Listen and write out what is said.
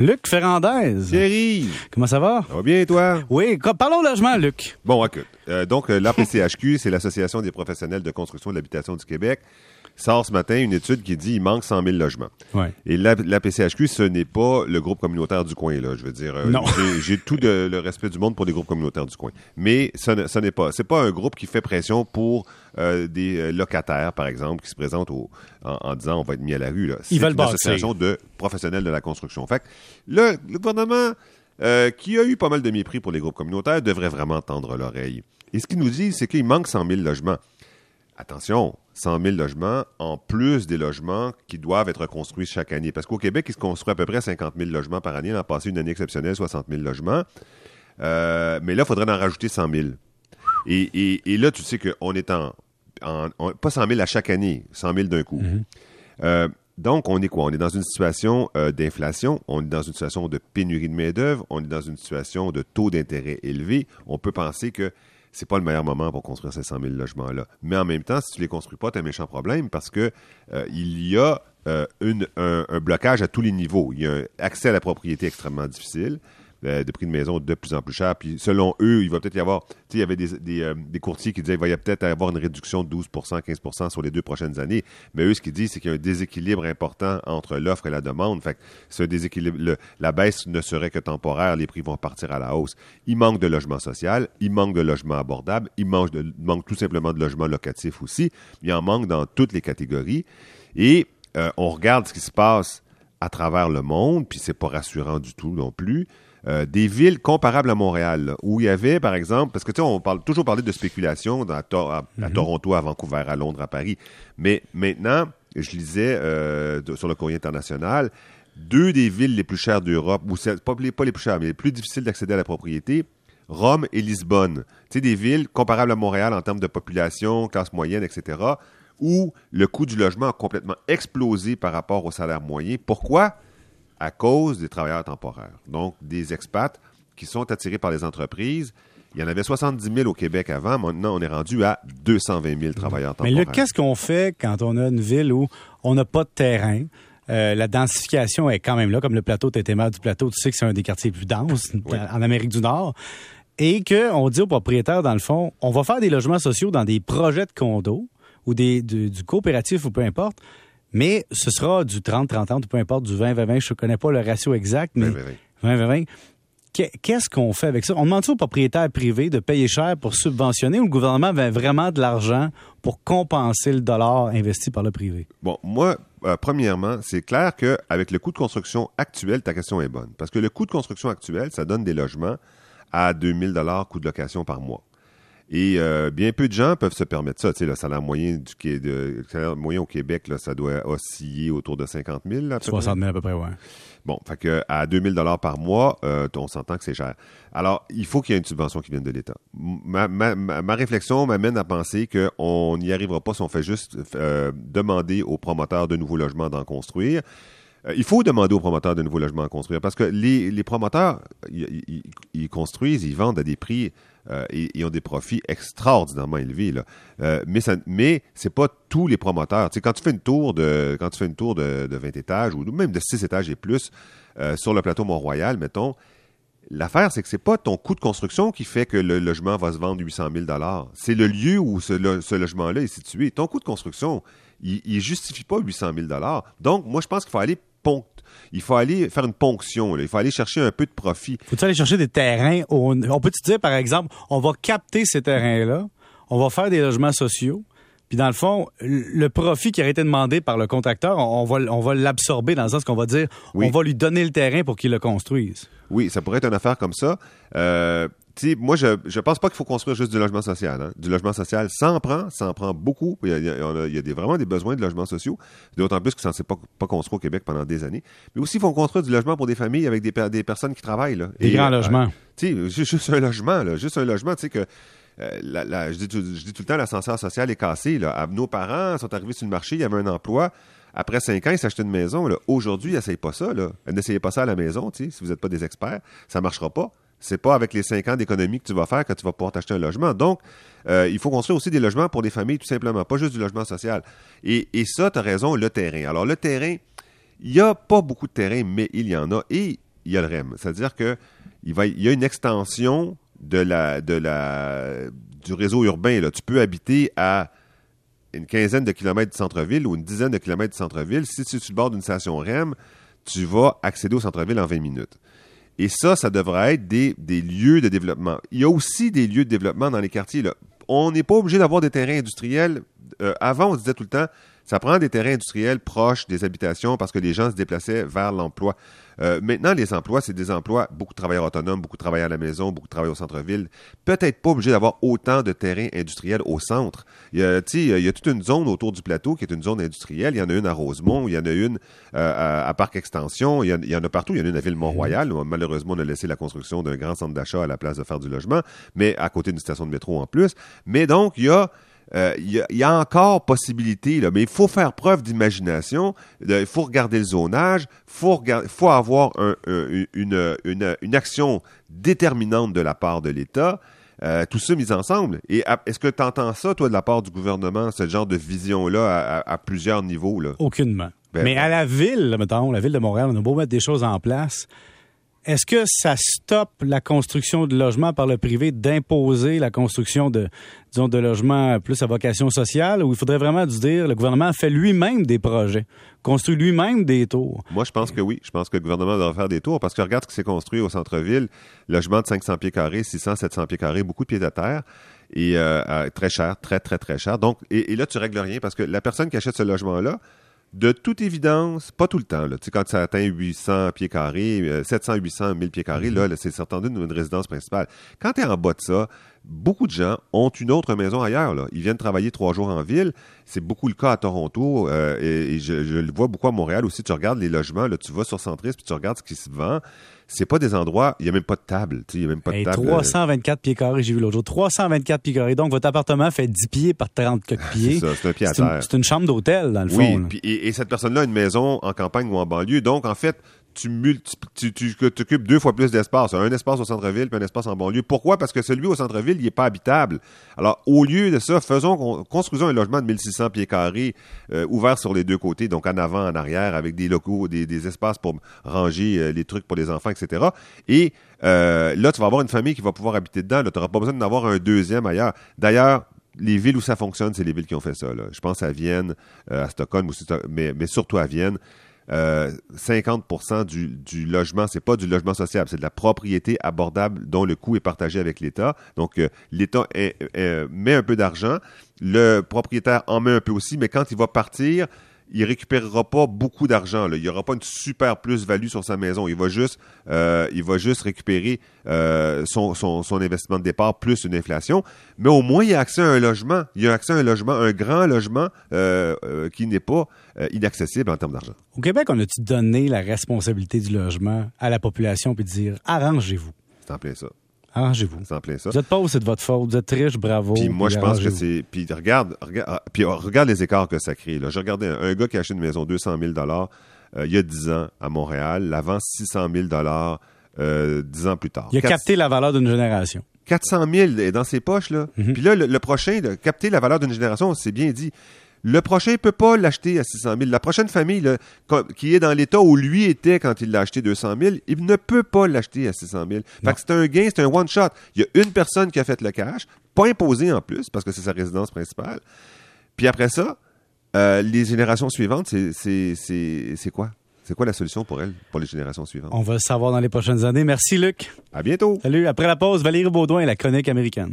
Luc Ferrandez. Thierry! Comment ça va? Ça va bien, toi? Oui, parlons logement, Luc. Bon, écoute. Euh, donc, euh, l'APCHQ, c'est l'Association des professionnels de construction et de l'habitation du Québec, sort ce matin une étude qui dit qu'il manque 100 000 logements. Ouais. Et la- l'APCHQ, ce n'est pas le groupe communautaire du coin, là. Je veux dire, euh, j'ai- tout de- le respect du monde pour les groupes communautaires du coin. Mais ce ne- ce n'est pas. C'est pas un groupe qui fait pression pour euh, des euh, locataires, par exemple, qui se présentent au- en, en disant on va être mis à la rue. Là. C'est veulent une association de professionnels de la construction. Fait que le, le gouvernement, euh, qui a eu pas mal de mépris pour les groupes communautaires, devrait vraiment tendre l'oreille. Et ce qu'il nous dit, c'est qu'il manque 100 000 logements. Attention, 100 000 logements en plus des logements qui doivent être construits chaque année. Parce qu'au Québec, il se construit à peu près 50 000 logements par année. On a passé une année exceptionnelle, 60 000 logements. Euh, mais là, il faudrait en rajouter 100 000. Et, et- et là, tu sais qu'on est en, en- en- Pas 100 000 à chaque année, 100 000 d'un coup. Euh, donc, on est quoi? On est dans une situation euh, d'inflation, on est dans une situation de pénurie de main-d'œuvre, on est dans une situation de taux d'intérêt élevé. On peut penser que c'est pas le meilleur moment pour construire ces 100 000 logements-là. Mais en même temps, si tu les construis pas, tu as un méchant problème parce que euh, y a euh, un blocage à tous les niveaux. Il y a un accès à la propriété extrêmement difficile. Euh, de prix de maison de plus en plus cher. Puis selon eux, il va peut-être y avoir, tu sais, il y avait des, des, euh, courtiers qui disaient qu'il va y peut-être avoir une réduction de 12 15% sur les deux prochaines années. Mais eux, ce qu'ils disent, c'est qu'il y a un déséquilibre important entre l'offre et la demande. Fait ce déséquilibre, la baisse ne serait que temporaire, les prix vont partir à la hausse. Il manque de logement social, il manque de logement abordable, il manque, de, manque tout simplement de logement locatif aussi. Il en manque dans toutes les catégories. Et euh, on regarde ce qui se passe à travers le monde, puis c'est pas rassurant du tout non plus. Euh, des villes comparables à Montréal, là, où il y avait, par exemple, parce que tu sais, on parle toujours de spéculation dans- à, à Toronto, à Vancouver, à Londres, à Paris. Mais maintenant, je lisais euh, de- sur le courrier international, deux des villes les plus chères d'Europe, ou c'est pas les, pas les plus chères, mais les plus difficiles d'accéder à la propriété, Rome et Lisbonne. Tu sais, des villes comparables à Montréal en termes de population, classe moyenne, etc., où le coût du logement a complètement explosé par rapport au salaire moyen. Pourquoi? À cause des travailleurs temporaires. Donc, des expats qui sont attirés par les entreprises. Il y en avait 70 000 au Québec avant. Maintenant, on est rendu à 220 000 travailleurs Mais temporaires. Luc, qu'est-ce qu'on fait quand on a une ville où on n'a pas de terrain? Euh, la densification est quand même là, comme le plateau, maire du plateau, tu sais que c'est un des quartiers les plus denses en Amérique du Nord. Et qu'on dit aux propriétaires, dans le fond, on va faire des logements sociaux dans des projets de condos ou des, du, du coopératif ou peu importe, mais ce sera du 30-30 ou peu importe, du 20-20-20, je ne connais pas le ratio exact, mais 20-20. 20-20-20. Qu'est- Qu'est-ce qu'on fait avec ça? On demande aux propriétaires privés de payer cher pour subventionner ou le gouvernement veut vraiment de l'argent pour compenser le dollar investi par le privé? Bon, moi, euh, premièrement, c'est clair qu'avec le coût de construction actuel, ta question est bonne. Parce que le coût de construction actuel, ça donne des logements à 2000 coût de location par mois. Et euh, bien peu de gens peuvent se permettre ça. Tu sais, le salaire moyen, du, de- le salaire moyen au Québec, là, ça doit osciller autour de 50 000. à peu près. 60 000 à peu près, ouais. Bon, fait que à 2000 dollars par mois, euh, on s'entend que c'est cher. Alors, il faut qu'il y ait une subvention qui vienne de l'État. Ma, ma, ma, ma réflexion m'amène à penser qu'on n'y arrivera pas si on fait juste euh, demander aux promoteurs de nouveaux logements d'en construire. Euh, il faut demander aux promoteurs de nouveaux logements à construire parce que les, promoteurs, ils, construisent, ils vendent à des prix euh, et ils ont des profits extraordinairement élevés. Euh, mais ça, mais c'est pas tous les promoteurs. Tu quand tu fais une tour de quand tu fais une tour de, de 20 étages ou même de 6 étages et plus sur le plateau Mont-Royal, mettons, L'affaire, c'est que c'est pas ton coût de construction qui fait que le logement va se vendre 800 000 C'est le lieu où ce, lo- ce logement-là est situé. Ton coût de construction, il, il justifie pas 800 000 Donc, moi, je pense qu'il faut aller il faut aller faire une ponction. Il faut aller chercher un peu de profit. Faut-tu aller chercher des terrains? où On, on peut-tu dire, par exemple, on va capter ces terrains-là, on va faire des logements sociaux, puis dans le fond, le profit qui aurait été demandé par le contracteur, on, va, on va l'absorber dans le sens qu'on va dire, Oui. on va lui donner le terrain pour qu'il le construise. Oui, ça pourrait être une affaire comme ça. Euh, moi, je je pense pas qu'il faut construire juste du logement social. hein. Du logement social, ça en prend, ça en prend beaucoup. Il y a, il y a- on a- il y a des, vraiment des besoins de logements sociaux, d'autant plus que ça ne s'est pas, pas construit au Québec pendant des années. Mais aussi, il faut construire du logement pour des familles avec des, per- des personnes qui travaillent. Là. Des Et, grands euh, logements. tu sais, ju- juste un logement, là, juste un logement, tu sais que euh, je, dis tout, le temps, l'ascenseur social est cassé. Là. Nos parents sont arrivés sur le marché, il y avait un emploi. Après cinq ans, ils s'achetaient une maison. Aujourd'hui, ils n'essayent pas ça. N'essayez pas ça à la maison, si vous n'êtes pas des experts. Ça ne marchera pas. C'est pas avec les cinq ans d'économie que tu vas faire que tu vas pouvoir t'acheter un logement. Donc, euh, il faut construire aussi des logements pour des familles, tout simplement, pas juste du logement social. Et, ça, tu as raison, le terrain. Alors, le terrain, il n'y a pas beaucoup de terrain, mais il y en a. Et il y a le REM. C'est-à-dire que il, va, il y a une extension de la, du réseau urbain. Là. Tu peux habiter à une quinzaine de kilomètres du centre-ville ou une dizaine de kilomètres du centre-ville. Si tu es sur le bord d'une station REM, tu vas accéder au centre-ville en 20 minutes. Et ça, ça devrait être des, lieux de développement. Il y a aussi des lieux de développement dans les quartiers. On n'est pas obligé d'avoir des terrains industriels. Euh, avant, on disait tout le temps, ça prend des terrains industriels proches des habitations parce que les gens se déplaçaient vers l'emploi. Euh, maintenant, les emplois, c'est des emplois, beaucoup de travailleurs autonomes, beaucoup de travailleurs à la maison, beaucoup de travailleurs au centre-ville. Peut-être pas obligé d'avoir autant de terrains industriels au centre. Il y, a, il y a toute une zone autour du plateau qui est une zone industrielle. Il y en a une à Rosemont, il y en a une euh, à, Parc Extension, il y, en, a partout. Il y en a une à Ville-Mont-Royal. Malheureusement, on a laissé la construction d'un grand centre d'achat à la place de faire du logement, mais à côté d'une station de métro en plus. Mais donc, il y a il euh, y, a encore possibilité, là, mais il faut faire preuve d'imagination, il faut regarder le zonage, il faut, faut avoir une, une, action déterminante de la part de l'État. Euh, tout ça mis ensemble. Et est-ce que tu entends ça, toi, de la part du gouvernement, ce genre de vision-là à, plusieurs niveaux? Là? Aucunement. Ben, mais à la ville, mettons, la ville de Montréal, on a beau mettre des choses en place. Est-ce que ça stoppe la construction de logements par le privé d'imposer la construction de, disons, de logements plus à vocation sociale? Ou il faudrait vraiment dire le gouvernement fait lui-même des projets, construit lui-même des tours? Moi, je pense que oui. Je pense que le gouvernement doit faire des tours parce que regarde ce qui s'est construit au centre-ville. Logement de 500 pieds carrés, 600, 700 pieds carrés, beaucoup de pieds à terre et euh, très cher, très, très, très cher. Donc, et, et là, tu règles rien parce que la personne qui achète ce logement-là, de toute évidence, pas tout le temps, là, quand ça atteint 800 pieds carrés, 700, 800, 1000 pieds carrés, là, c'est certainement une résidence principale. Quand tu es en bas de ça, beaucoup de gens ont une autre maison ailleurs. Là. Ils viennent travailler trois jours en ville. C'est beaucoup le cas à Toronto euh, et, je, le vois beaucoup à Montréal aussi. Tu regardes les logements, là, tu vas sur Centris puis tu regardes ce qui se vend. C'est pas des endroits, il n'y a même pas de table. Il y a même pas de table. 324 pieds carrés, j'ai vu l'autre jour. 324 pieds carrés. Donc, votre appartement fait 10 pieds par 30 pieds. c'est c'est un pied à terre. C'est une, chambre d'hôtel, dans le fond. Oui, et, et, cette personne-là a une maison en campagne ou en banlieue. Donc, en fait, tu, tu, tu, occupes deux fois plus d'espace. Un espace au centre-ville puis un espace en banlieue. Pourquoi? Parce que celui au centre-ville, il n'est pas habitable. Alors, au lieu de ça, faisons, construisons un logement de 1600 pieds carrés euh, ouvert sur les deux côtés, donc en avant, en arrière, avec des locaux, des, des espaces pour ranger euh, les trucs pour les enfants, etc. Et euh, là, tu vas avoir une famille qui va pouvoir habiter dedans. Tu n'auras pas besoin d'en avoir un deuxième ailleurs. D'ailleurs, les villes où ça fonctionne, c'est les villes qui ont fait ça. Là. Je pense à Vienne, à Stockholm, mais, mais surtout à Vienne. 50 euh, du, du logement, c'est pas du logement social, c'est de la propriété abordable dont le coût est partagé avec l'État. Donc, euh, l'État met un peu d'argent, le propriétaire en met un peu aussi, mais quand il va partir, il récupérera pas beaucoup d'argent. Il n'y aura pas une super plus-value sur sa maison. Il va juste, euh, il va juste récupérer euh, son, son, son, investissement de départ plus une inflation. Mais au moins, il a accès à un logement. Il a accès à un logement, un grand logement euh, qui n'est pas inaccessible en termes d'argent. Au Québec, on a-tu donné la responsabilité du logement à la population puis dire arrangez-vous? C'est en plein ça. Arrangez-vous. C'est en plein ça. Vous êtes pauvre, c'est de votre faute. Vous êtes riche, bravo. Puis moi, je pense que c'est. Puis regarde, regarde, ah, puis oh, regarde les écarts que ça crée. Là. Je regardais un, gars qui a acheté une maison 200 000 euh, il y a 10 ans à Montréal, l'avant 600 000 euh, 10 ans plus tard. Il a capté la valeur d'une génération. 400 000 est dans ses poches, là. Mm-hmm. Puis là, le, le prochain, capter la valeur d'une génération, c'est bien dit. Le prochain ne peut pas l'acheter à 600 000. La prochaine famille qui est dans l'état où lui était quand il l'a acheté 200 000, il ne peut pas l'acheter à 600 000. Fait que c'est un gain, c'est un one-shot. Il y a une personne qui a fait le cash, pas imposé en plus, parce que c'est sa résidence principale. Puis après ça, euh, les générations suivantes, c'est quoi? C'est quoi la solution pour elle, pour les générations suivantes? On va le savoir dans les prochaines années. Merci, Luc. À bientôt. Salut. Après la pause, Valérie Baudouin, la chronique américaine.